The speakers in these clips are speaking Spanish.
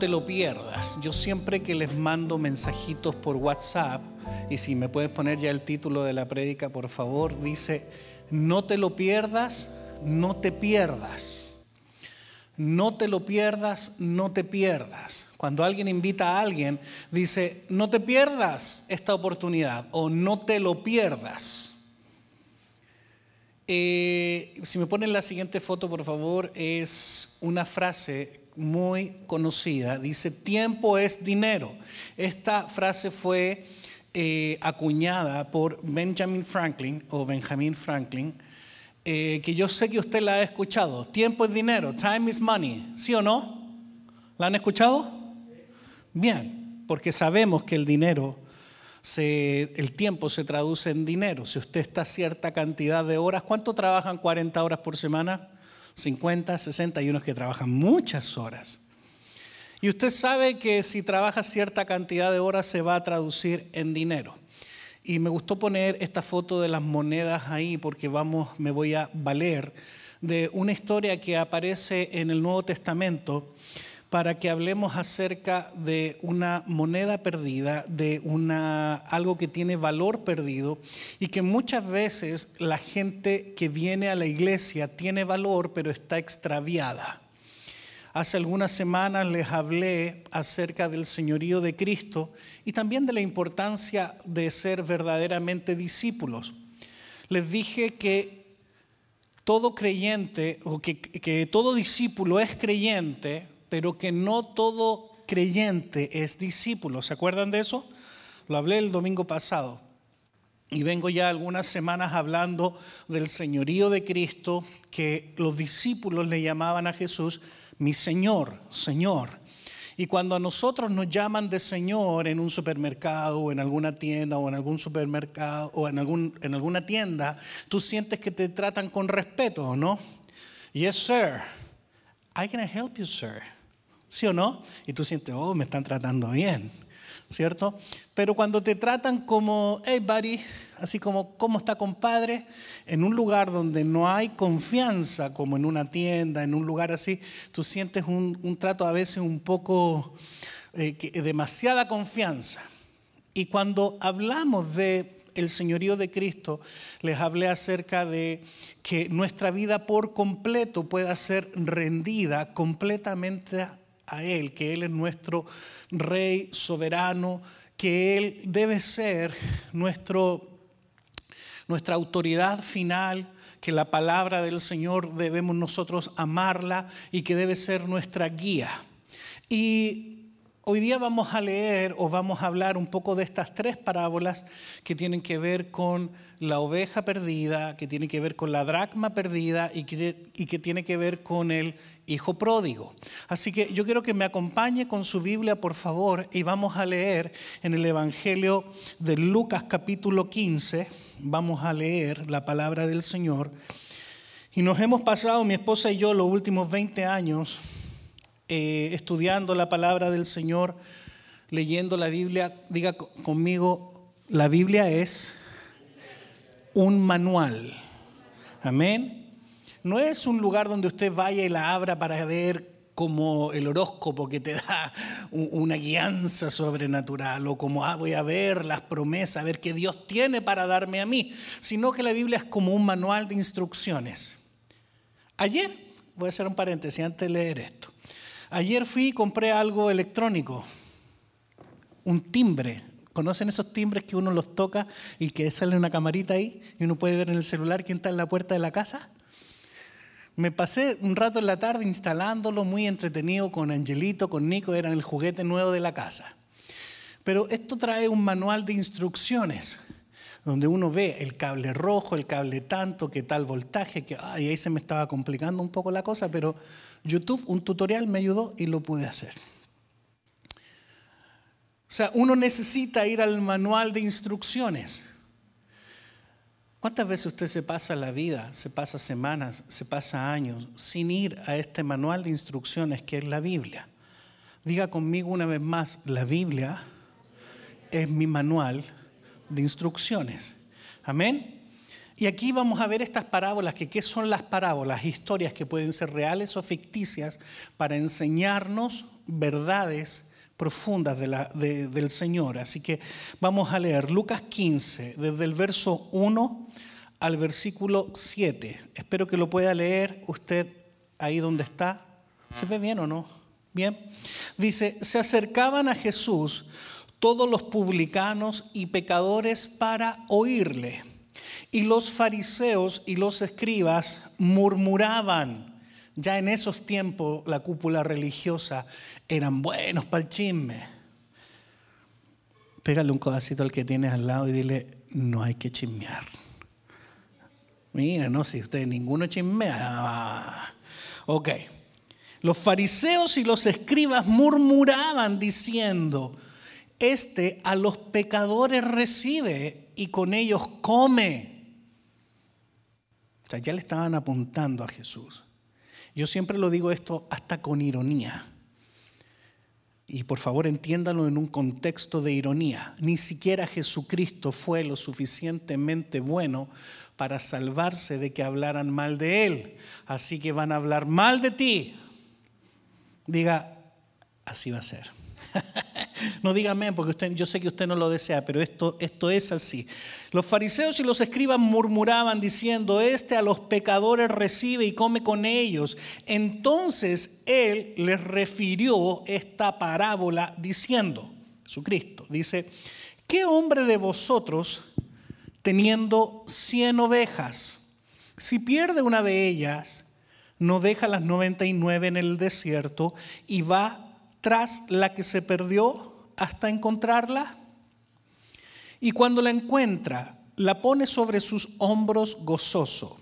te lo pierdas. Yo siempre que les mando mensajitos por WhatsApp, y si me puedes poner ya el título de la prédica, por favor, dice, no te lo pierdas, no te pierdas. No te lo pierdas, no te pierdas. Cuando alguien invita a alguien, dice, no te pierdas esta oportunidad o no te lo pierdas. Eh, si me ponen la siguiente foto, por favor, es una frase muy conocida. Dice, tiempo es dinero. Esta frase fue eh, acuñada por Benjamin Franklin o Benjamin Franklin, eh, que yo sé que usted la ha escuchado. Tiempo es dinero, time is money, ¿sí o no? ¿La han escuchado? Bien, porque sabemos que el dinero, el tiempo se traduce en dinero. Si usted está cierta cantidad de horas, ¿cuánto trabajan 40 horas por semana? 50, 60 y unos que trabajan muchas horas. Y usted sabe que si trabaja cierta cantidad de horas se va a traducir en dinero. Y me gustó poner esta foto de las monedas ahí porque vamos, me voy a valer de una historia que aparece en el Nuevo Testamento para que hablemos acerca de una moneda perdida, de una, algo que tiene valor perdido y que muchas veces la gente que viene a la iglesia tiene valor pero está extraviada. Hace algunas semanas les hablé acerca del señorío de Cristo y también de la importancia de ser verdaderamente discípulos. Les dije que todo creyente o que, que todo discípulo es creyente, pero que no todo creyente es discípulo. ¿Se acuerdan de eso? Lo hablé el domingo pasado. Y vengo ya algunas semanas hablando del señorío de Cristo, que los discípulos le llamaban a Jesús mi Señor, Señor. Y cuando a nosotros nos llaman de Señor en un supermercado o en alguna tienda o en algún supermercado o en, algún, en alguna tienda, tú sientes que te tratan con respeto, ¿no? Yes, sir. I can help you, sir. ¿Sí o no? Y tú sientes, oh, me están tratando bien. ¿cierto? Pero cuando te tratan como, hey buddy, así como, ¿cómo está compadre? En un lugar donde no hay confianza, como en una tienda, en un lugar así, tú sientes un, trato a veces un poco, eh, demasiada confianza. Y cuando hablamos de el señorío de Cristo, les hablé acerca de que nuestra vida por completo pueda ser rendida completamente a Él, que Él es nuestro Rey soberano, que Él debe ser nuestro, nuestra autoridad final, que la palabra del Señor debemos nosotros amarla y que debe ser nuestra guía. Y hoy día vamos a leer o vamos a hablar un poco de estas tres parábolas que tienen que ver con la oveja perdida, que tiene que ver con la dracma perdida y que, y que tiene que ver con el hijo pródigo. Así que yo quiero que me acompañe con su Biblia, por favor, y vamos a leer en el Evangelio de Lucas capítulo 15, vamos a leer la palabra del Señor. Y nos hemos pasado, mi esposa y yo, los últimos 20 años eh, estudiando la palabra del Señor, leyendo la Biblia. Diga conmigo, la Biblia es un manual. Amén no es un lugar donde usted vaya y la abra para ver como el horóscopo que te da una guianza sobrenatural o como ah, voy a ver las promesas, a ver qué Dios tiene para darme a mí, sino que la Biblia es como un manual de instrucciones. Ayer, voy a hacer un paréntesis antes de leer esto, ayer fui y compré algo electrónico, un timbre. ¿Conocen esos timbres que uno los toca y que sale una camarita ahí y uno puede ver en el celular quién está en la puerta de la casa? Me pasé un rato en la tarde instalándolo, muy entretenido con Angelito, con Nico, eran el juguete nuevo de la casa. Pero esto trae un manual de instrucciones, donde uno ve el cable rojo, el cable tanto, qué tal voltaje, que ahí se me estaba complicando un poco la cosa, pero YouTube, un tutorial me ayudó y lo pude hacer. O sea, uno necesita ir al manual de instrucciones. ¿Cuántas veces usted se pasa la vida, se pasa semanas, se pasa años sin ir a este manual de instrucciones que es la Biblia? Diga conmigo una vez más, la Biblia es mi manual de instrucciones. Amén. Y aquí vamos a ver estas parábolas, que qué son las parábolas, historias que pueden ser reales o ficticias para enseñarnos verdades profundas del Señor. Así que vamos a leer Lucas 15, desde el verso 1 al versículo 7. Espero que lo pueda leer usted ahí donde está. ¿Se ve bien o no? Bien. Dice, se acercaban a Jesús todos los publicanos y pecadores para oírle. Y los fariseos y los escribas murmuraban. Ya en esos tiempos la cúpula religiosa eran buenos para el chisme. Pégale un codacito al que tienes al lado y dile, no hay que chismear. Mira, no, si usted ninguno chismea. Ok. Los fariseos y los escribas murmuraban diciendo, este a los pecadores recibe y con ellos come. O sea, ya le estaban apuntando a Jesús. Yo siempre lo digo esto hasta con ironía. Y por favor entiéndalo en un contexto de ironía. Ni siquiera Jesucristo fue lo suficientemente bueno para salvarse de que hablaran mal de Él. Así que van a hablar mal de ti. Diga, así va a ser. no diga amén, porque yo sé que usted no lo desea, pero esto, esto es así. Los fariseos y los escribas murmuraban diciendo, este a los pecadores recibe y come con ellos. Entonces él les refirió esta parábola diciendo, Jesucristo, dice, ¿qué hombre de vosotros teniendo cien ovejas, si pierde una de ellas, no deja las 99 en el desierto y va tras la que se perdió hasta encontrarla. Y cuando la encuentra, la pone sobre sus hombros gozoso.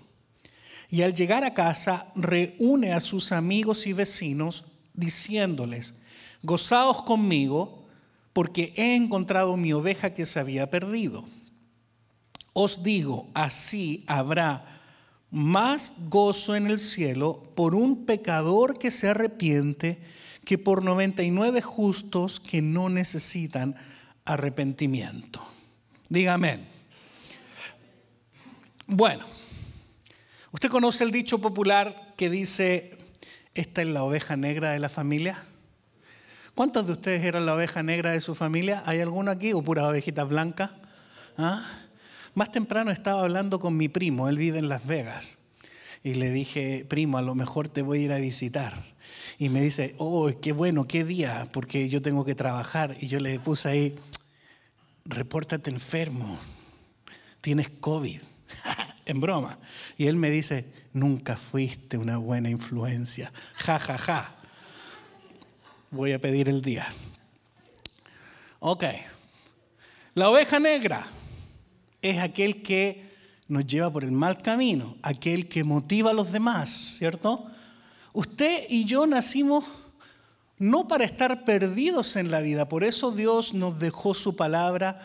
Y al llegar a casa, reúne a sus amigos y vecinos, diciéndoles, gozaos conmigo, porque he encontrado mi oveja que se había perdido. Os digo, así habrá más gozo en el cielo por un pecador que se arrepiente que por 99 justos que no necesitan arrepentimiento. Dígame. Bueno, ¿usted conoce el dicho popular que dice, esta es la oveja negra de la familia? ¿Cuántos de ustedes eran la oveja negra de su familia? ¿Hay alguno aquí o pura ovejita blanca? ¿Ah? Más temprano estaba hablando con mi primo, él vive en Las Vegas, y le dije, primo, a lo mejor te voy a ir a visitar y me dice, oh, qué bueno, qué día, porque yo tengo que trabajar. Y yo le puse ahí, repórtate enfermo, tienes COVID, en broma. Y él me dice, nunca fuiste una buena influencia, ja, ja, ja. Voy a pedir el día. Ok, la oveja negra es aquel que nos lleva por el mal camino, aquel que motiva a los demás, ¿cierto? Usted y yo nacimos no para estar perdidos en la vida, por eso Dios nos dejó su palabra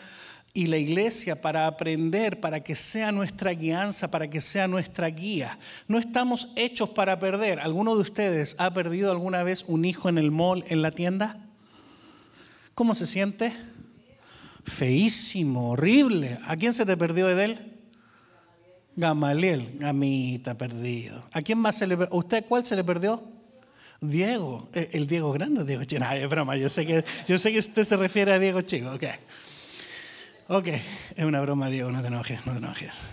y la iglesia para aprender, para que sea nuestra guianza, para que sea nuestra guía. No estamos hechos para perder. ¿Alguno de ustedes ha perdido alguna vez un hijo en el mall, en la tienda? ¿Cómo se siente? Feísimo, horrible. ¿A quién se te perdió Edel? Gamaliel, gamita perdido. ¿A quién más se le perdió? ¿Usted cuál se le perdió? Diego, eh, el Diego grande, Diego chico. No, es broma, yo sé, que, yo sé que usted se refiere a Diego chico, ok. Ok, es una broma, Diego, no te enojes, no te enojes.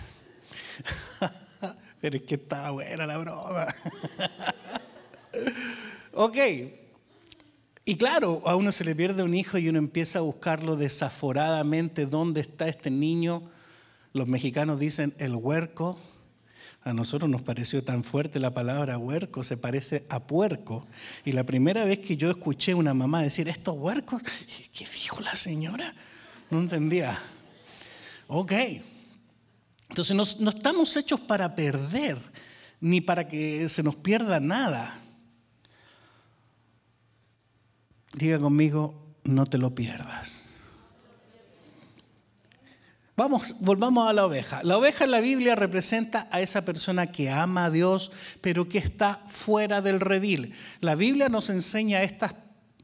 Pero es que está buena la broma. ok, y claro, a uno se le pierde un hijo y uno empieza a buscarlo desaforadamente, ¿dónde está este niño? Los mexicanos dicen el huerco. A nosotros nos pareció tan fuerte la palabra huerco, se parece a puerco. Y la primera vez que yo escuché una mamá decir, estos huercos, ¿qué dijo la señora? No entendía. Ok. Entonces no estamos hechos para perder, ni para que se nos pierda nada. Diga conmigo, no te lo pierdas. Vamos, volvamos a la oveja. La oveja en la Biblia representa a esa persona que ama a Dios, pero que está fuera del redil. La Biblia nos enseña estas,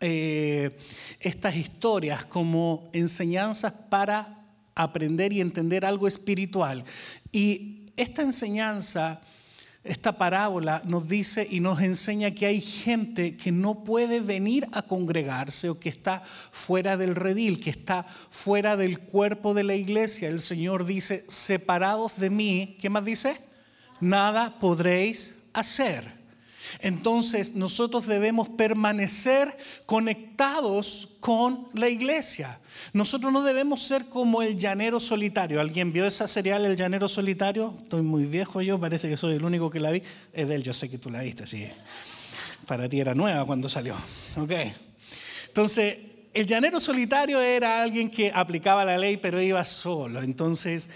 eh, estas historias como enseñanzas para aprender y entender algo espiritual. Y esta enseñanza, esta parábola nos dice y nos enseña que hay gente que no puede venir a congregarse o que está fuera del redil, que está fuera del cuerpo de la iglesia. El Señor dice, separados de mí, ¿qué más dice? Nada podréis hacer. Entonces nosotros debemos permanecer conectados con la iglesia. Nosotros no debemos ser como el llanero solitario. ¿Alguien vio esa serial, El llanero solitario? Estoy muy viejo yo, parece que soy el único que la vi. Es de él, yo sé que tú la viste, sí. Para ti era nueva cuando salió. Ok. Entonces, el llanero solitario era alguien que aplicaba la ley, pero iba solo. Entonces,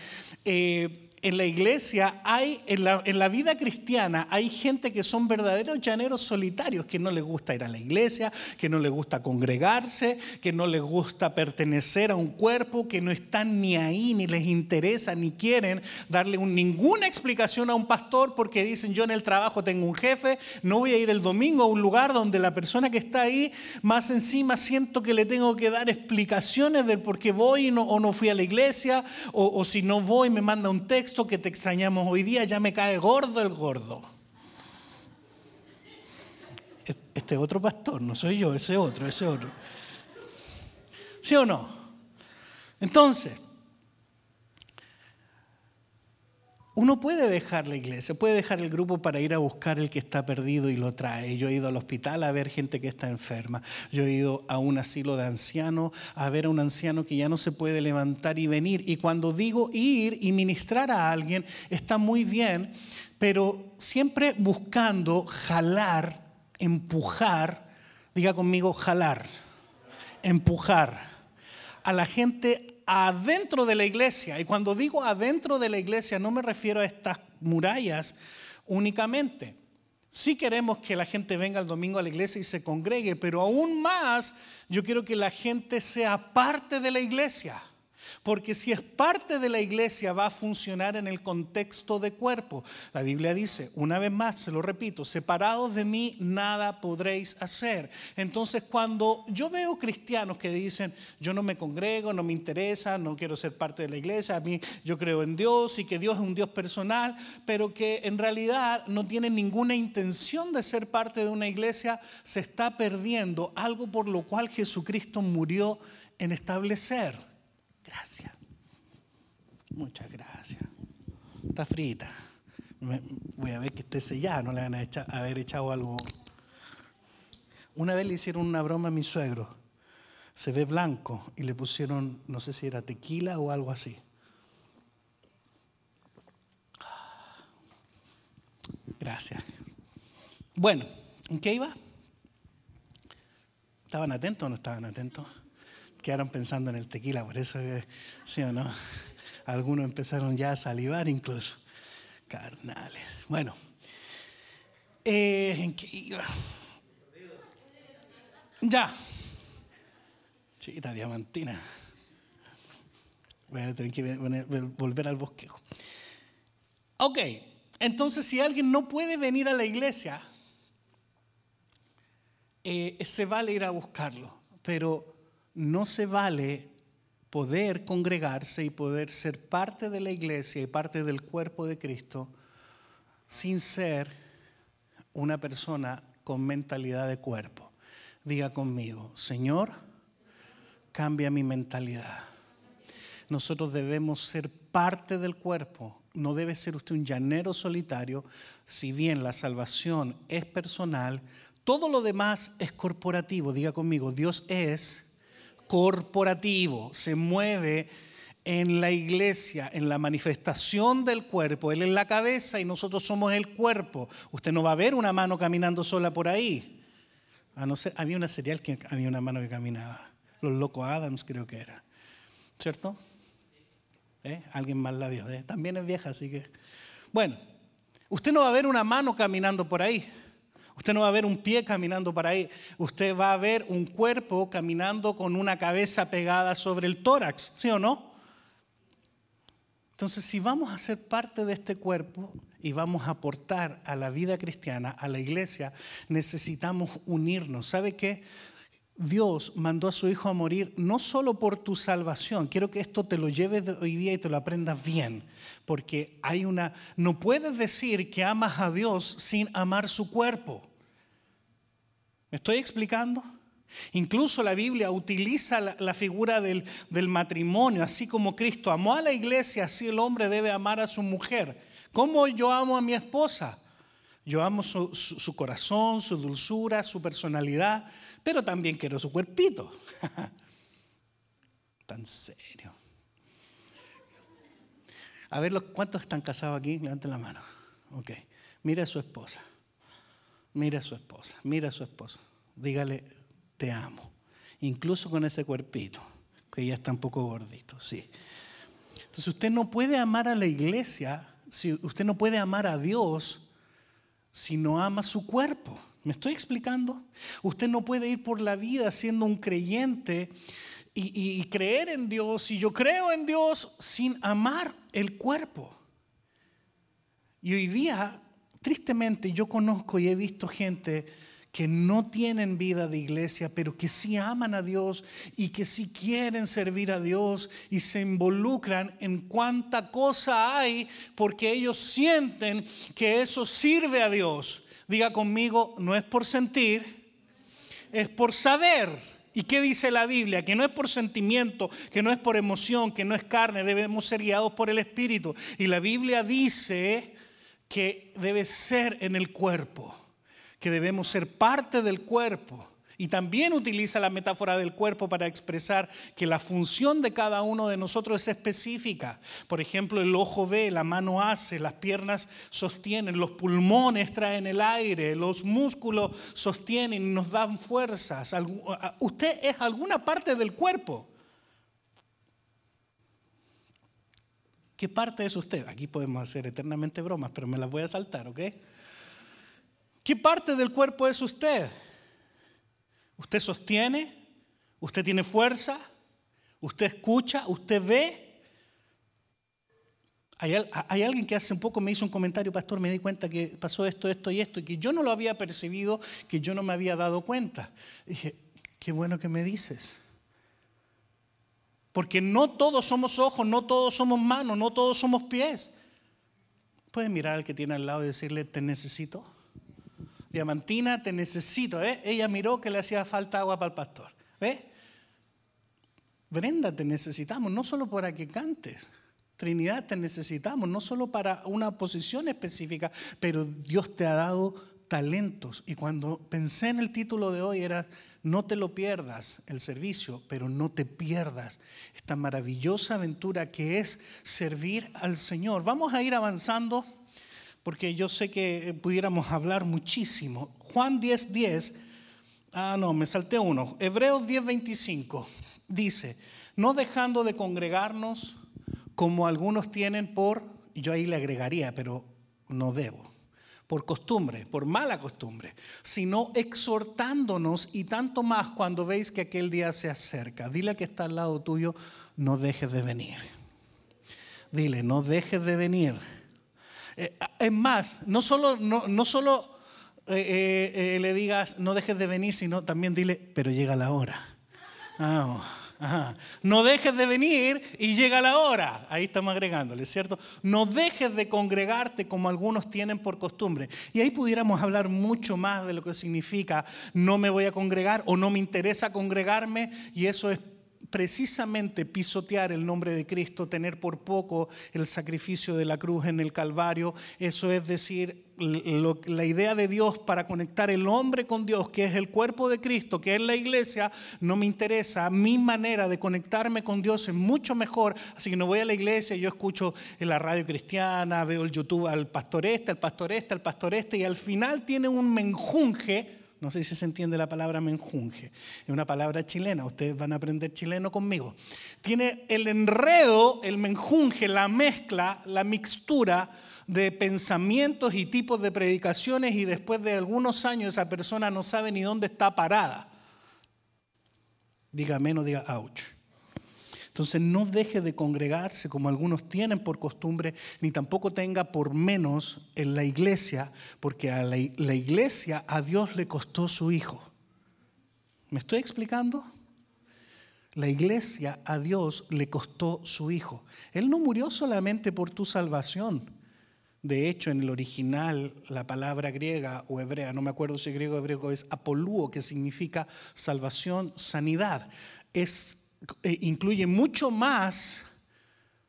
eh, en la iglesia hay, en la, vida cristiana, hay gente que son verdaderos llaneros solitarios, que no les gusta ir a la iglesia, que no les gusta congregarse, que no les gusta pertenecer a un cuerpo, que no están ni ahí, ni les interesa, ni quieren darle ninguna explicación a un pastor porque dicen yo en el trabajo tengo un jefe, no voy a ir el domingo a un lugar donde la persona que está ahí, más encima siento que le tengo que dar explicaciones del por qué voy o no fui a la iglesia, o si no voy me manda un texto que te extrañamos hoy día, ya me cae gordo el gordo. Este otro pastor, no soy yo, ese otro, ese otro. ¿Sí o no? Entonces, Uno puede dejar la iglesia, puede dejar el grupo para ir a buscar el que está perdido y lo trae. Yo he ido al hospital a ver gente que está enferma. Yo he ido a un asilo de ancianos a ver a un anciano que ya no se puede levantar y venir. Y cuando digo ir y ministrar a alguien, está muy bien, pero siempre buscando jalar, empujar, diga conmigo, jalar, empujar a la gente adentro de la iglesia. Y cuando digo adentro de la iglesia no me refiero a estas murallas únicamente. Sí queremos que la gente venga el domingo a la iglesia y se congregue, pero aún más yo quiero que la gente sea parte de la iglesia. Porque si es parte de la iglesia va a funcionar en el contexto de cuerpo. La Biblia dice, una vez más, se lo repito, separados de mí nada podréis hacer. Entonces cuando yo veo cristianos que dicen, yo no me congrego, no me interesa, no quiero ser parte de la iglesia, a mí yo creo en Dios y que Dios es un Dios personal, pero que en realidad no tienen ninguna intención de ser parte de una iglesia, se está perdiendo algo por lo cual Jesucristo murió en establecer. Gracias. Muchas gracias. Está frita. Voy a ver que esté sellada, no le van a haber echado algo. Una vez le hicieron una broma a mi suegro. Se ve blanco y le pusieron, no sé si era tequila o algo así. Gracias. Bueno, ¿en qué iba? ¿Estaban atentos o no estaban atentos? Quedaron pensando en el tequila, por eso, sí o no, algunos empezaron ya a salivar incluso. Carnales. Bueno, eh, ¿en qué iba? Ya. Chita diamantina. Voy a tener que volver al bosquejo. Ok, entonces si alguien no puede venir a la iglesia, eh, se vale ir a buscarlo, pero no se vale poder congregarse y poder ser parte de la iglesia y parte del cuerpo de Cristo sin ser una persona con mentalidad de cuerpo. Diga conmigo, Señor, cambia mi mentalidad. Nosotros debemos ser parte del cuerpo. No debe ser usted un llanero solitario. Si bien la salvación es personal, todo lo demás es corporativo. Diga conmigo, Dios es corporativo, se mueve en la iglesia, en la manifestación del cuerpo. Él es la cabeza y nosotros somos el cuerpo. Usted no va a ver una mano caminando sola por ahí. A no ser, había una serial que había una mano que caminaba. Los locos Adams creo que era. ¿Cierto? ¿Eh? Alguien más la vio. ¿eh? También es vieja, así que... Bueno, usted no va a ver una mano caminando por ahí. Usted no va a ver un pie caminando para ahí. Usted va a ver un cuerpo caminando con una cabeza pegada sobre el tórax, ¿sí o no? Entonces, si vamos a ser parte de este cuerpo y vamos a aportar a la vida cristiana, a la iglesia, necesitamos unirnos. ¿Sabe qué? Dios mandó a su Hijo a morir no solo por tu salvación, quiero que esto te lo lleves hoy día y te lo aprendas bien, porque hay una, no puedes decir que amas a Dios sin amar su cuerpo. ¿Me estoy explicando? Incluso la Biblia utiliza la, figura del, matrimonio, así como Cristo amó a la iglesia, así el hombre debe amar a su mujer. ¿Cómo yo amo a mi esposa? Yo amo su corazón, su dulzura, su personalidad pero también quiero su cuerpito. Tan serio. A ver, ¿cuántos están casados aquí? Levanten la mano. Ok. Mira a su esposa. Mira a su esposa. Mira a su esposa. Dígale, te amo. Incluso con ese cuerpito, que ya está un poco gordito, sí. Entonces usted no puede amar a la iglesia, si usted no puede amar a Dios si no ama su cuerpo. ¿Me estoy explicando? Usted no puede ir por la vida siendo un creyente y, creer en Dios, y yo creo en Dios, sin amar el cuerpo. Y hoy día, tristemente, yo conozco y he visto gente que no tienen vida de iglesia, pero que sí aman a Dios y que sí quieren servir a Dios y se involucran en cuánta cosa hay porque ellos sienten que eso sirve a Dios. Diga conmigo, no es por sentir, es por saber. ¿Y qué dice la Biblia? Que no es por sentimiento, que no es por emoción, que no es carne, debemos ser guiados por el Espíritu. Y la Biblia dice que debe ser en el cuerpo, que debemos ser parte del cuerpo. Y también utiliza la metáfora del cuerpo para expresar que la función de cada uno de nosotros es específica. Por ejemplo, el ojo ve, la mano hace, las piernas sostienen, los pulmones traen el aire, los músculos sostienen y nos dan fuerzas. Usted es alguna parte del cuerpo. ¿Qué parte es usted? Aquí podemos hacer eternamente bromas, pero me las voy a saltar, ¿ok? ¿Qué parte del cuerpo es usted? Usted sostiene, usted tiene fuerza, usted escucha, usted ve. Hay, alguien que hace un poco me hizo un comentario, pastor, me di cuenta que pasó esto, esto y esto, y que yo no lo había percibido, que yo no me había dado cuenta. Dije, qué bueno que me dices. Porque no todos somos ojos, no todos somos manos, no todos somos pies. Pueden mirar al que tiene al lado y decirle, te necesito. Diamantina, te necesito. ¿eh? Ella miró que le hacía falta agua para el pastor. ¿Ve? Brenda, te necesitamos, no solo para que cantes. Trinidad, te necesitamos, no solo para una posición específica, pero Dios te ha dado talentos. Y cuando pensé en el título de hoy era, no te lo pierdas el servicio, pero no te pierdas esta maravillosa aventura que es servir al Señor. Vamos a ir avanzando porque yo sé que pudiéramos hablar muchísimo. Juan 10:10, 10, ah, no, me salté uno. Hebreos 10:25 dice, no dejando de congregarnos como algunos tienen por, yo ahí le agregaría, pero no debo, por costumbre, por mala costumbre, sino exhortándonos y tanto más cuando veis que aquel día se acerca. Dile a que está al lado tuyo, no dejes de venir. Dile, no dejes de venir. Eh, es más, no solo, no, solo eh, eh, le digas no dejes de venir, sino también dile, pero llega la hora. No dejes de venir y llega la hora. Ahí estamos agregándole, ¿cierto? No dejes de congregarte como algunos tienen por costumbre. Y ahí pudiéramos hablar mucho más de lo que significa no me voy a congregar o no me interesa congregarme y eso es precisamente pisotear el nombre de Cristo, tener por poco el sacrificio de la cruz en el Calvario. Eso es decir, la idea de Dios para conectar el hombre con Dios, que es el cuerpo de Cristo, que es la iglesia, no me interesa. Mi manera de conectarme con Dios es mucho mejor. Así que no voy a la iglesia, yo escucho en la radio cristiana, veo el YouTube al pastor este, al pastor este, al pastor este, y al final tiene un menjunje no sé si se entiende la palabra menjunje. Es una palabra chilena. Ustedes van a aprender chileno conmigo. Tiene el enredo, el menjunje, la mezcla, la mixtura de pensamientos y tipos de predicaciones y después de algunos años esa persona no sabe ni dónde está parada. Diga menos, diga ouch. Entonces no deje de congregarse como algunos tienen por costumbre, ni tampoco tenga por menos en la iglesia, porque a la, iglesia a Dios le costó su hijo. ¿Me estoy explicando? La iglesia a Dios le costó su hijo. Él no murió solamente por tu salvación. De hecho, en el original, la palabra griega o hebrea, no me acuerdo si griego o hebreo, es apolúo, que significa salvación, sanidad. Es, incluye mucho más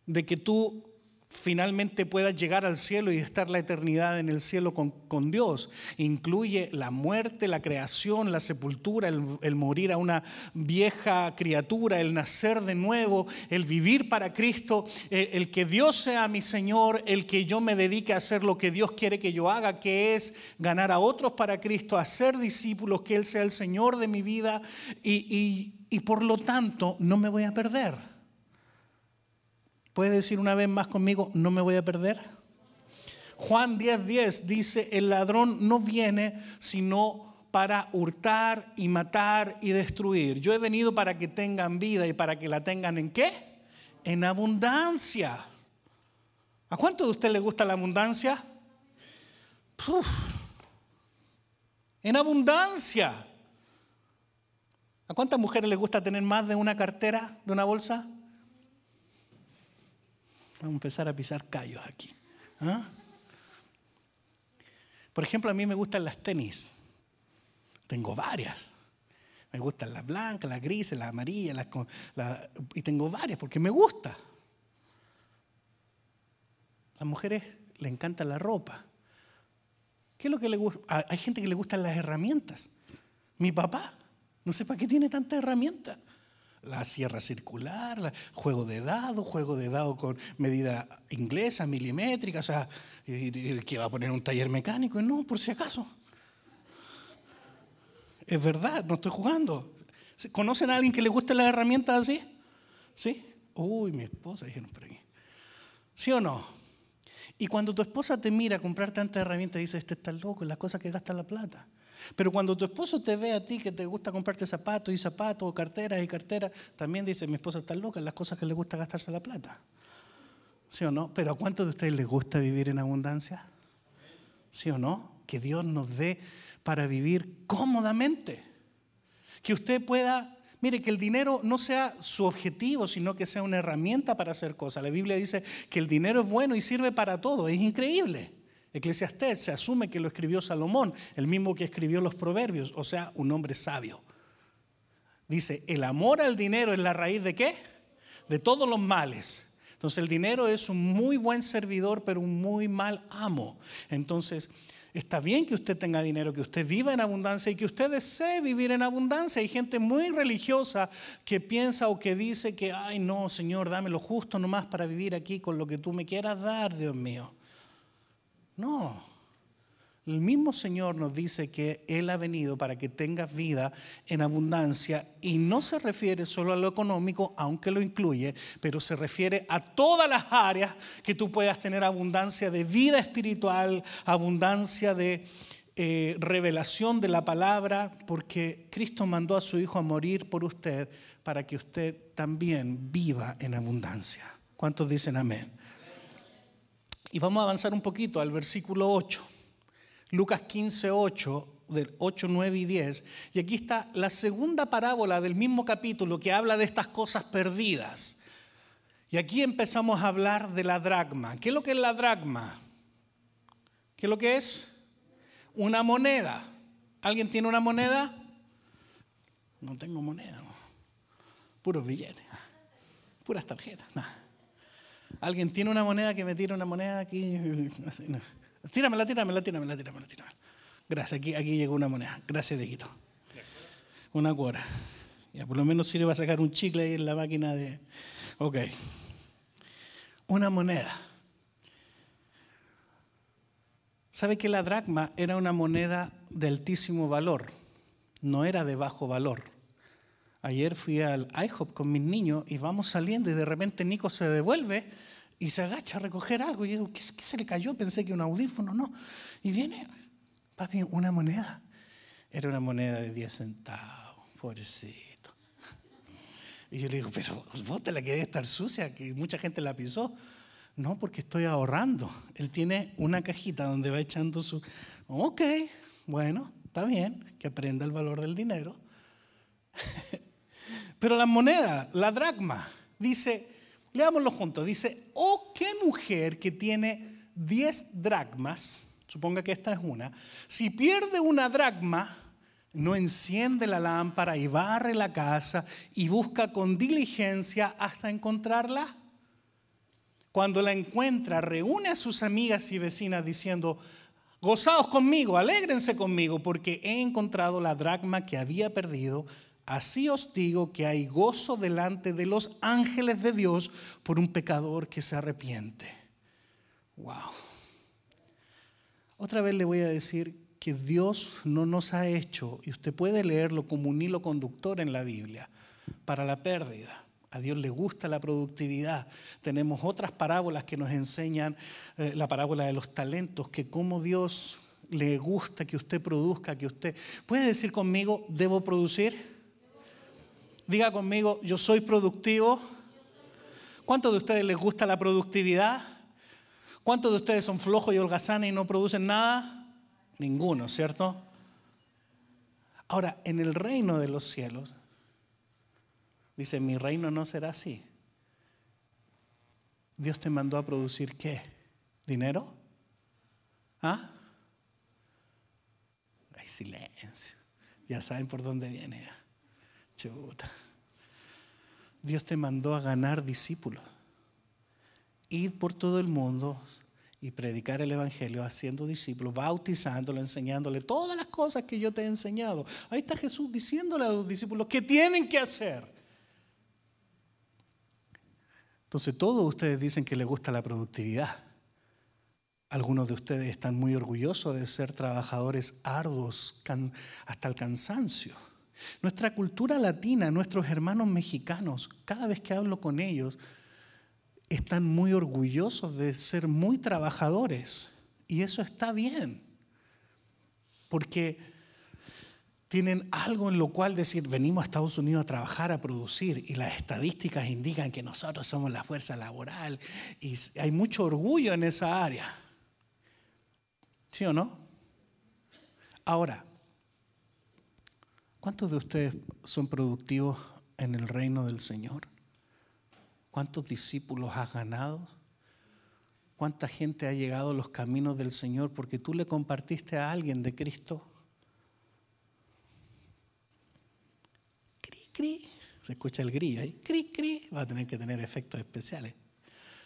de que tú finalmente puedas llegar al cielo y estar la eternidad en el cielo con, Dios. Incluye la muerte, la creación, la sepultura, el, morir a una vieja criatura, el nacer de nuevo, el vivir para Cristo, el, que Dios sea mi Señor, el que yo me dedique a hacer lo que Dios quiere que yo haga, que es ganar a otros para Cristo, hacer discípulos, que Él sea el Señor de mi vida y por lo tanto no me voy a perder. ¿Puede decir una vez más conmigo, no me voy a perder? Juan 10:10 10 dice, el ladrón no viene sino para hurtar y matar y destruir. Yo he venido para que tengan vida y para que la tengan en qué? En abundancia. ¿A cuánto de usted le gusta la abundancia? En abundancia. ¿A cuántas mujeres les gusta tener más de una cartera, de una bolsa? Vamos a empezar a pisar callos aquí. ¿ah? Por ejemplo, a mí me gustan las tenis. Tengo varias. Me gustan las blancas, las grises, las amarillas, y tengo varias porque me gusta. Las mujeres le encanta la ropa. ¿Qué es lo que le gusta? Hay gente que le gustan las herramientas. Mi papá, no sé para qué tiene tantas herramientas la sierra circular, juego de dado, juego de dado con medida inglesa, milimétrica, o sea, que va a poner un taller mecánico, no, por si acaso. Es verdad, no estoy jugando. ¿Conocen a alguien que le guste las herramientas así? ¿Sí? Uy, mi esposa, dijeron por aquí. ¿Sí o no? Y cuando tu esposa te mira a comprar tantas herramientas, dice, este está loco, es la cosa que gasta la plata. Pero cuando tu esposo te ve a ti que te gusta comprarte zapatos y zapatos, carteras y carteras, también dice, mi esposa está loca, las cosas que le gusta gastarse la plata. ¿Sí o no? Pero ¿a cuántos de ustedes les gusta vivir en abundancia? ¿Sí o no? Que Dios nos dé para vivir cómodamente. Que usted pueda, mire, que el dinero no sea su objetivo, sino que sea una herramienta para hacer cosas. La Biblia dice que el dinero es bueno y sirve para todo. Es increíble. Eclesiastés se asume que lo escribió Salomón, el mismo que escribió los proverbios, o sea, un hombre sabio. Dice, el amor al dinero es la raíz de qué? De todos los males. Entonces el dinero es un muy buen servidor, pero un muy mal amo. Entonces, está bien que usted tenga dinero, que usted viva en abundancia y que usted desee vivir en abundancia. Hay gente muy religiosa que piensa o que dice que, ay no, Señor, dame lo justo nomás para vivir aquí con lo que tú me quieras dar, Dios mío. No. El mismo Señor nos dice que Él ha venido para que tengas vida en abundancia y no se refiere solo a lo económico, aunque lo incluye, pero se refiere a todas las áreas que tú puedas tener abundancia de vida espiritual, abundancia de eh, revelación de la palabra, porque Cristo mandó a su Hijo a morir por usted para que usted también viva en abundancia. ¿Cuántos dicen amén? Y vamos a avanzar un poquito al versículo 8. Lucas 15, 8, del 8, 9 y 10. Y aquí está la segunda parábola del mismo capítulo que habla de estas cosas perdidas. Y aquí empezamos a hablar de la dragma. ¿Qué es lo que es la dragma? ¿Qué es lo que es? Una moneda. ¿Alguien tiene una moneda? No tengo moneda. Puros billetes. Puras tarjetas. Alguien tiene una moneda que me tira una moneda aquí. Tíramela, tíramela, tíramela, tíramela, tíramela. Gracias, aquí, aquí llegó una moneda. Gracias, Dieguito. Una cuora. Ya por lo menos sirve a sacar un chicle ahí en la máquina de. Ok. Una moneda. ¿Sabe que la dracma era una moneda de altísimo valor? No era de bajo valor. Ayer fui al IHOP con mis niños y vamos saliendo y de repente Nico se devuelve y se agacha a recoger algo. Y yo digo, ¿qué, se le cayó? Pensé que un audífono, no. Y viene, papi, una moneda. Era una moneda de 10 centavos, pobrecito. Y yo le digo, pero vos te la quedé estar sucia, que mucha gente la pisó. No, porque estoy ahorrando. Él tiene una cajita donde va echando su... Ok, bueno, está bien, que aprenda el valor del dinero. Pero la moneda, la dracma, dice, leámoslo juntos, dice, oh, qué mujer que tiene 10 dracmas, suponga que esta es una, si pierde una dracma, no enciende la lámpara y barre la casa y busca con diligencia hasta encontrarla. Cuando la encuentra, reúne a sus amigas y vecinas diciendo, gozaos conmigo, alégrense conmigo, porque he encontrado la dracma que había perdido. Así os digo que hay gozo delante de los ángeles de Dios por un pecador que se arrepiente. Wow. Otra vez le voy a decir que Dios no nos ha hecho, y usted puede leerlo como un hilo conductor en la Biblia, para la pérdida. A Dios le gusta la productividad. Tenemos otras parábolas que nos enseñan, eh, la parábola de los talentos, que como Dios le gusta que usted produzca, que usted... ¿Puede decir conmigo, debo producir? Diga conmigo, yo soy productivo. ¿Cuántos de ustedes les gusta la productividad? ¿Cuántos de ustedes son flojos y holgazanes y no producen nada? Ninguno, ¿cierto? Ahora, en el reino de los cielos, Dice, mi reino no será así. Dios te mandó a producir qué? ¿Dinero? ¿Ah? Hay silencio. Ya saben por dónde viene. Dios te mandó a ganar discípulos. Ir por todo el mundo y predicar el Evangelio haciendo discípulos, bautizándolo, enseñándole todas las cosas que yo te he enseñado. Ahí está Jesús diciéndole a los discípulos qué tienen que hacer. Entonces todos ustedes dicen que les gusta la productividad. Algunos de ustedes están muy orgullosos de ser trabajadores arduos hasta el cansancio. Nuestra cultura latina, nuestros hermanos mexicanos, cada vez que hablo con ellos, están muy orgullosos de ser muy trabajadores. Y eso está bien. Porque tienen algo en lo cual decir, venimos a Estados Unidos a trabajar, a producir, y las estadísticas indican que nosotros somos la fuerza laboral, y hay mucho orgullo en esa área. ¿Sí o no? Ahora, ¿cuántos de ustedes son productivos en el reino del Señor? ¿Cuántos discípulos has ganado? ¿Cuánta gente ha llegado a los caminos del Señor porque tú le compartiste a alguien de Cristo? cri, se escucha el grillo ahí, cri, cri, va a tener que tener efectos especiales.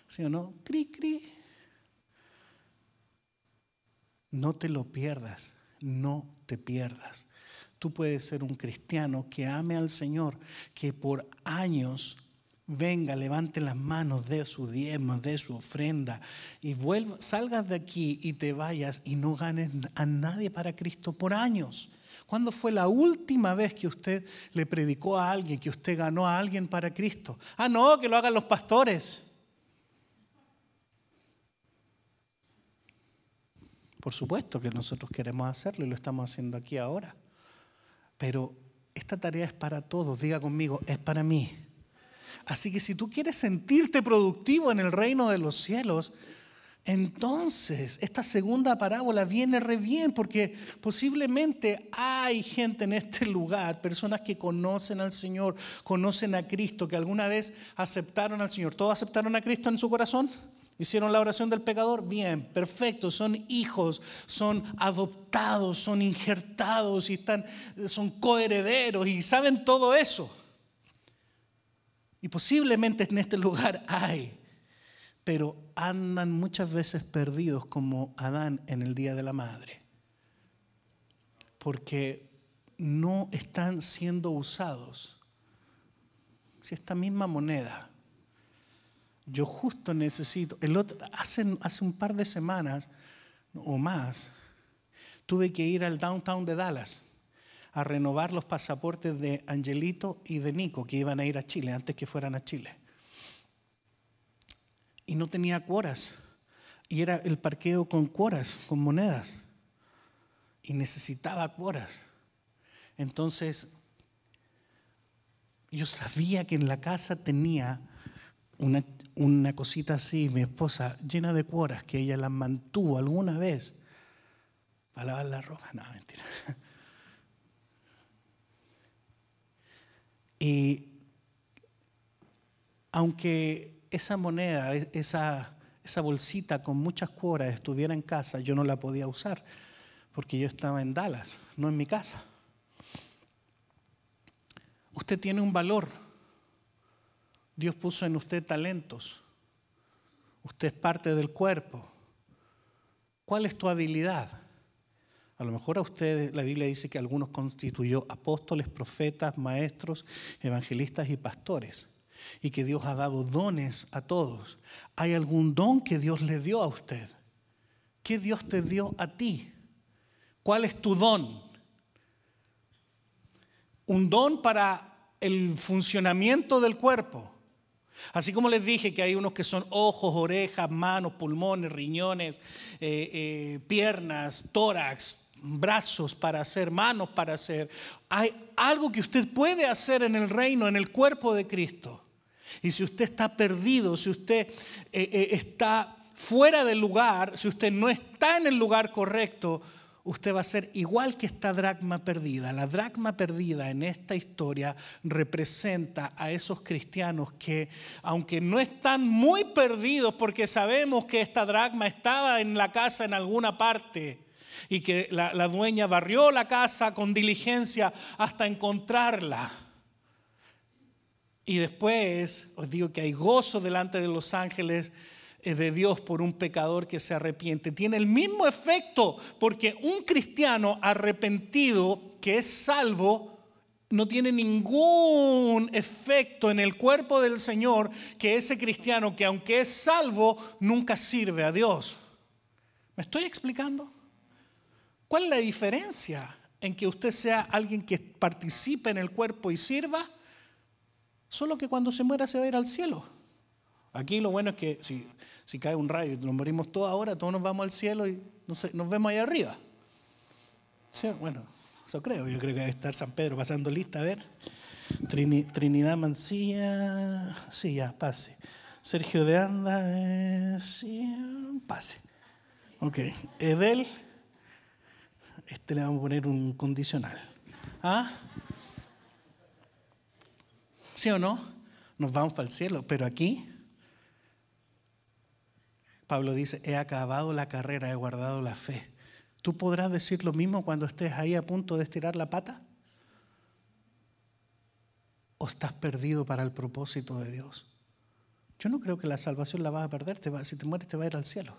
¿Sí o no? Cri, cri. No te lo pierdas, no te pierdas. Tú puedes ser un cristiano que ame al Señor, que por años venga, levante las manos de su diezmo, de su ofrenda y vuelva, salgas de aquí y te vayas y no ganes a nadie para Cristo por años. ¿Cuándo fue la última vez que usted le predicó a alguien, que usted ganó a alguien para Cristo? Ah, no, que lo hagan los pastores. Por supuesto que nosotros queremos hacerlo y lo estamos haciendo aquí ahora. Pero esta tarea es para todos. Diga conmigo, es para mí. Así que si tú quieres sentirte productivo en el reino de los cielos, entonces, esta segunda parábola viene re bien porque posiblemente hay gente en este lugar, personas que conocen al Señor, conocen a Cristo, que alguna vez aceptaron al Señor. ¿Todos aceptaron a Cristo en su corazón? ¿Hicieron la oración del pecador? Bien, perfecto. Son hijos, son adoptados, son injertados y están, son coherederos y saben todo eso. Y posiblemente en este lugar hay pero andan muchas veces perdidos como Adán en el Día de la Madre, porque no están siendo usados. Si esta misma moneda, yo justo necesito, el otro, hace, hace un par de semanas o más, tuve que ir al downtown de Dallas a renovar los pasaportes de Angelito y de Nico, que iban a ir a Chile antes que fueran a Chile y no tenía cuoras. Y era el parqueo con cuoras, con monedas. Y necesitaba cuoras. Entonces, yo sabía que en la casa tenía una, una cosita así, mi esposa, llena de cuoras, que ella las mantuvo alguna vez para lavar la ropa. No, mentira. Y aunque esa moneda, e-, esa, esa bolsita con muchas cuoras estuviera en casa, yo no la podía usar porque yo estaba en Dallas, no en mi casa. Usted tiene un valor. Dios puso en usted talentos. Usted es parte del cuerpo. ¿Cuál es tu habilidad? A lo mejor a ustedes la Biblia dice que algunos constituyó apóstoles, profetas, maestros, evangelistas y pastores. Y que Dios ha dado dones a todos. ¿Hay algún don que Dios le dio a usted? ¿Qué Dios te dio a ti? ¿Cuál es tu don? Un don para el funcionamiento del cuerpo. Así como les dije que hay unos que son ojos, orejas, manos, pulmones, riñones, eh, eh, piernas, tórax, brazos para hacer, manos para hacer. Hay algo que usted puede hacer en el reino, en el cuerpo de Cristo. Y si usted está perdido, si usted eh, está fuera del lugar, si usted no está en el lugar correcto, usted va a ser igual que esta dracma perdida. La dracma perdida en esta historia representa a esos cristianos que, aunque no están muy perdidos, porque sabemos que esta dracma estaba en la casa en alguna parte y que la, la dueña barrió la casa con diligencia hasta encontrarla. Y después os digo que hay gozo delante de los ángeles de Dios por un pecador que se arrepiente. Tiene el mismo efecto porque un cristiano arrepentido que es salvo no tiene ningún efecto en el cuerpo del Señor que ese cristiano que aunque es salvo nunca sirve a Dios. ¿Me estoy explicando? ¿Cuál es la diferencia en que usted sea alguien que participe en el cuerpo y sirva? Solo que cuando se muera se va a ir al cielo. Aquí lo bueno es que si, si cae un rayo y nos morimos todos ahora, todos nos vamos al cielo y nos, nos vemos ahí arriba. bueno, eso creo. Yo creo que debe estar San Pedro pasando lista. A ver. Trinidad Mancilla. Sí, ya, pase. Sergio de Anda. sí, pase. Ok. Edel. Este le vamos a poner un condicional. ¿Ah? ¿Sí o no? Nos vamos para el cielo. Pero aquí Pablo dice, he acabado la carrera, he guardado la fe. ¿Tú podrás decir lo mismo cuando estés ahí a punto de estirar la pata? ¿O estás perdido para el propósito de Dios? Yo no creo que la salvación la vas a perder, si te mueres te va a ir al cielo.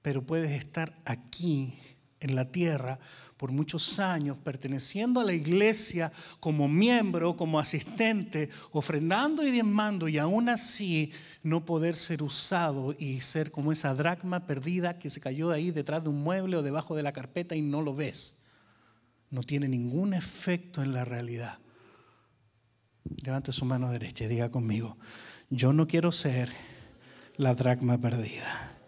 Pero puedes estar aquí en la tierra por muchos años, perteneciendo a la iglesia como miembro, como asistente, ofrendando y diezmando, y aún así no poder ser usado y ser como esa dracma perdida que se cayó ahí detrás de un mueble o debajo de la carpeta y no lo ves. No tiene ningún efecto en la realidad. Levante su mano derecha y diga conmigo, yo no quiero ser la dracma perdida.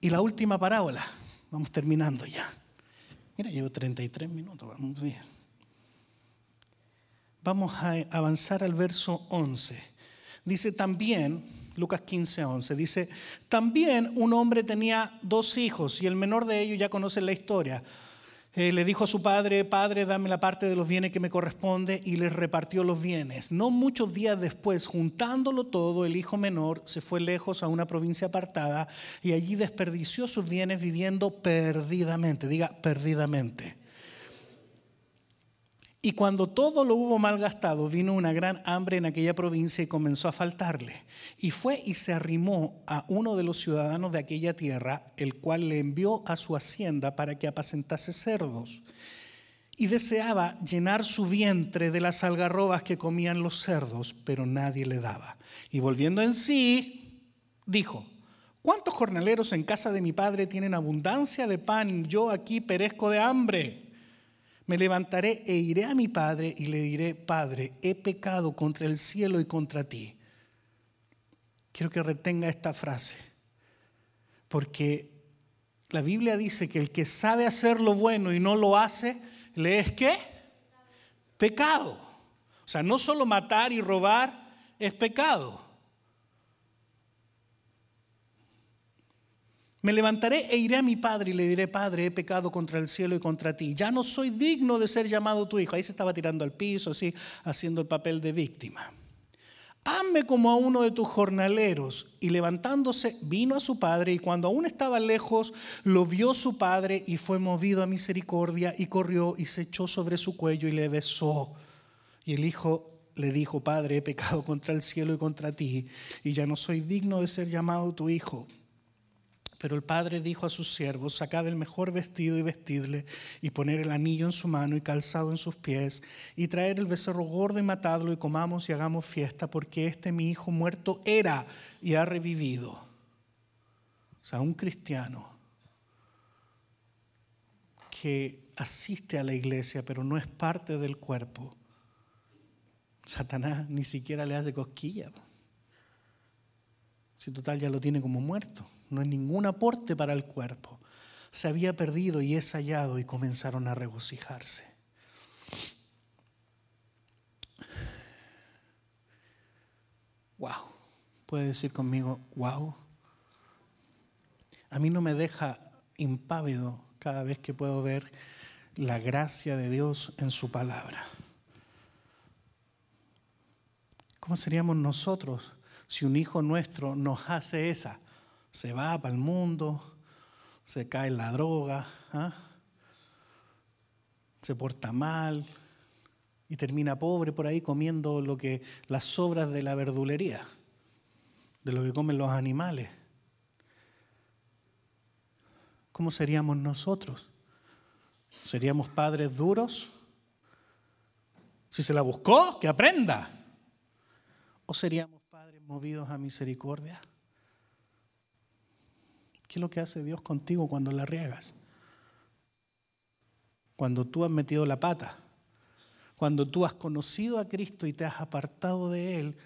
Y la última parábola, vamos terminando ya. Mira, llevo 33 minutos, vamos bien. Vamos a avanzar al verso 11. Dice también, Lucas 15, 11, dice, también un hombre tenía dos hijos y el menor de ellos ya conoce la historia. Eh, le dijo a su padre, padre, dame la parte de los bienes que me corresponde y les repartió los bienes. No muchos días después, juntándolo todo, el hijo menor se fue lejos a una provincia apartada y allí desperdició sus bienes viviendo perdidamente, diga perdidamente. Y cuando todo lo hubo malgastado, vino una gran hambre en aquella provincia y comenzó a faltarle. Y fue y se arrimó a uno de los ciudadanos de aquella tierra, el cual le envió a su hacienda para que apacentase cerdos. Y deseaba llenar su vientre de las algarrobas que comían los cerdos, pero nadie le daba. Y volviendo en sí, dijo, ¿cuántos jornaleros en casa de mi padre tienen abundancia de pan y yo aquí perezco de hambre? Me levantaré e iré a mi padre y le diré, Padre, he pecado contra el cielo y contra ti. Quiero que retenga esta frase, porque la Biblia dice que el que sabe hacer lo bueno y no lo hace, le es qué? Pecado. O sea, no solo matar y robar es pecado. Me levantaré e iré a mi padre y le diré, Padre, he pecado contra el cielo y contra ti. Ya no soy digno de ser llamado tu hijo. Ahí se estaba tirando al piso, así, haciendo el papel de víctima. Hazme como a uno de tus jornaleros. Y levantándose, vino a su padre, y cuando aún estaba lejos, lo vio su padre y fue movido a misericordia, y corrió y se echó sobre su cuello y le besó. Y el hijo le dijo, Padre, he pecado contra el cielo y contra ti, y ya no soy digno de ser llamado tu hijo. Pero el padre dijo a sus siervos, sacad el mejor vestido y vestidle, y poner el anillo en su mano y calzado en sus pies, y traer el becerro gordo y matadlo, y comamos y hagamos fiesta, porque este mi hijo muerto era y ha revivido. O sea, un cristiano que asiste a la iglesia, pero no es parte del cuerpo. Satanás ni siquiera le hace cosquilla. Si total ya lo tiene como muerto no es ningún aporte para el cuerpo. Se había perdido y es hallado y comenzaron a regocijarse. Wow, puede decir conmigo, wow. A mí no me deja impávido cada vez que puedo ver la gracia de Dios en su palabra. ¿Cómo seríamos nosotros si un hijo nuestro nos hace esa? Se va para el mundo, se cae en la droga, ¿ah? se porta mal y termina pobre por ahí comiendo lo que las sobras de la verdulería, de lo que comen los animales. ¿Cómo seríamos nosotros? ¿Seríamos padres duros? Si se la buscó, que aprenda. ¿O seríamos padres movidos a misericordia? ¿Qué es lo que hace Dios contigo cuando la riegas? Cuando tú has metido la pata, cuando tú has conocido a Cristo y te has apartado de Él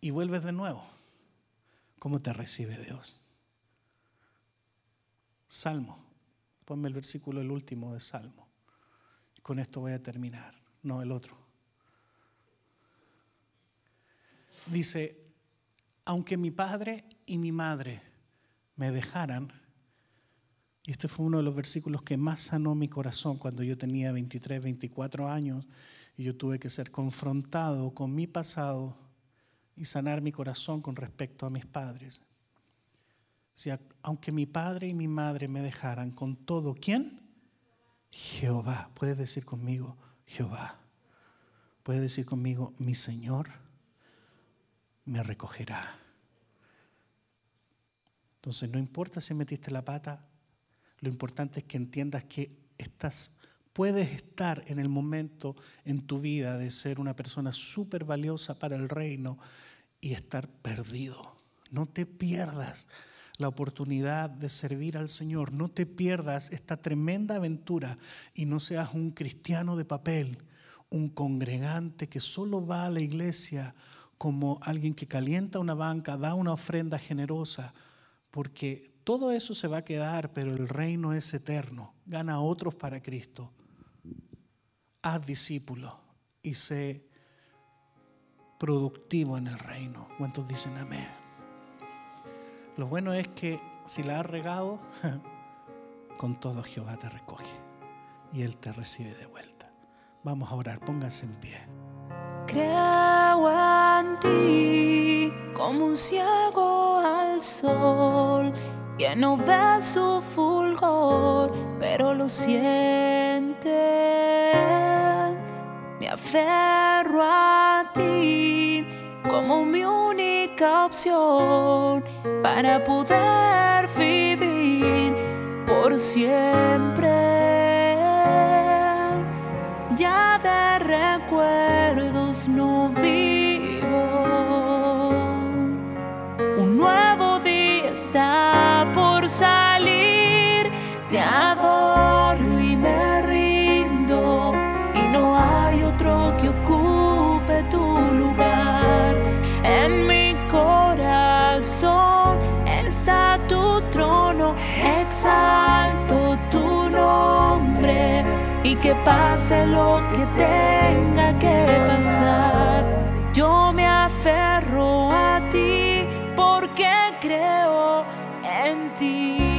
y vuelves de nuevo, ¿cómo te recibe Dios? Salmo, ponme el versículo el último de Salmo. Con esto voy a terminar, no el otro. Dice, aunque mi padre y mi madre me dejaran, y este fue uno de los versículos que más sanó mi corazón cuando yo tenía 23, 24 años y yo tuve que ser confrontado con mi pasado y sanar mi corazón con respecto a mis padres. Si, aunque mi padre y mi madre me dejaran con todo, ¿quién? Jehová. Puedes decir conmigo, Jehová. Puedes decir conmigo, mi Señor me recogerá. Entonces, no importa si metiste la pata, lo importante es que entiendas que estás, puedes estar en el momento en tu vida de ser una persona súper valiosa para el reino y estar perdido. No te pierdas la oportunidad de servir al Señor. No te pierdas esta tremenda aventura y no seas un cristiano de papel, un congregante que solo va a la iglesia como alguien que calienta una banca, da una ofrenda generosa porque todo eso se va a quedar, pero el reino es eterno. Gana otros para Cristo. Haz discípulo y sé productivo en el reino. ¿Cuántos dicen amén? Lo bueno es que si la has regado, con todo Jehová te recoge y Él te recibe de vuelta. Vamos a orar, pónganse en pie. Creo en ti como un ciego al sol que no ve su fulgor, pero lo siente. Me aferro a ti como mi única opción para poder vivir por siempre. No por salir, te adoro y que pase lo que tenga que pasar. Yo me aferro a ti porque creo pase lo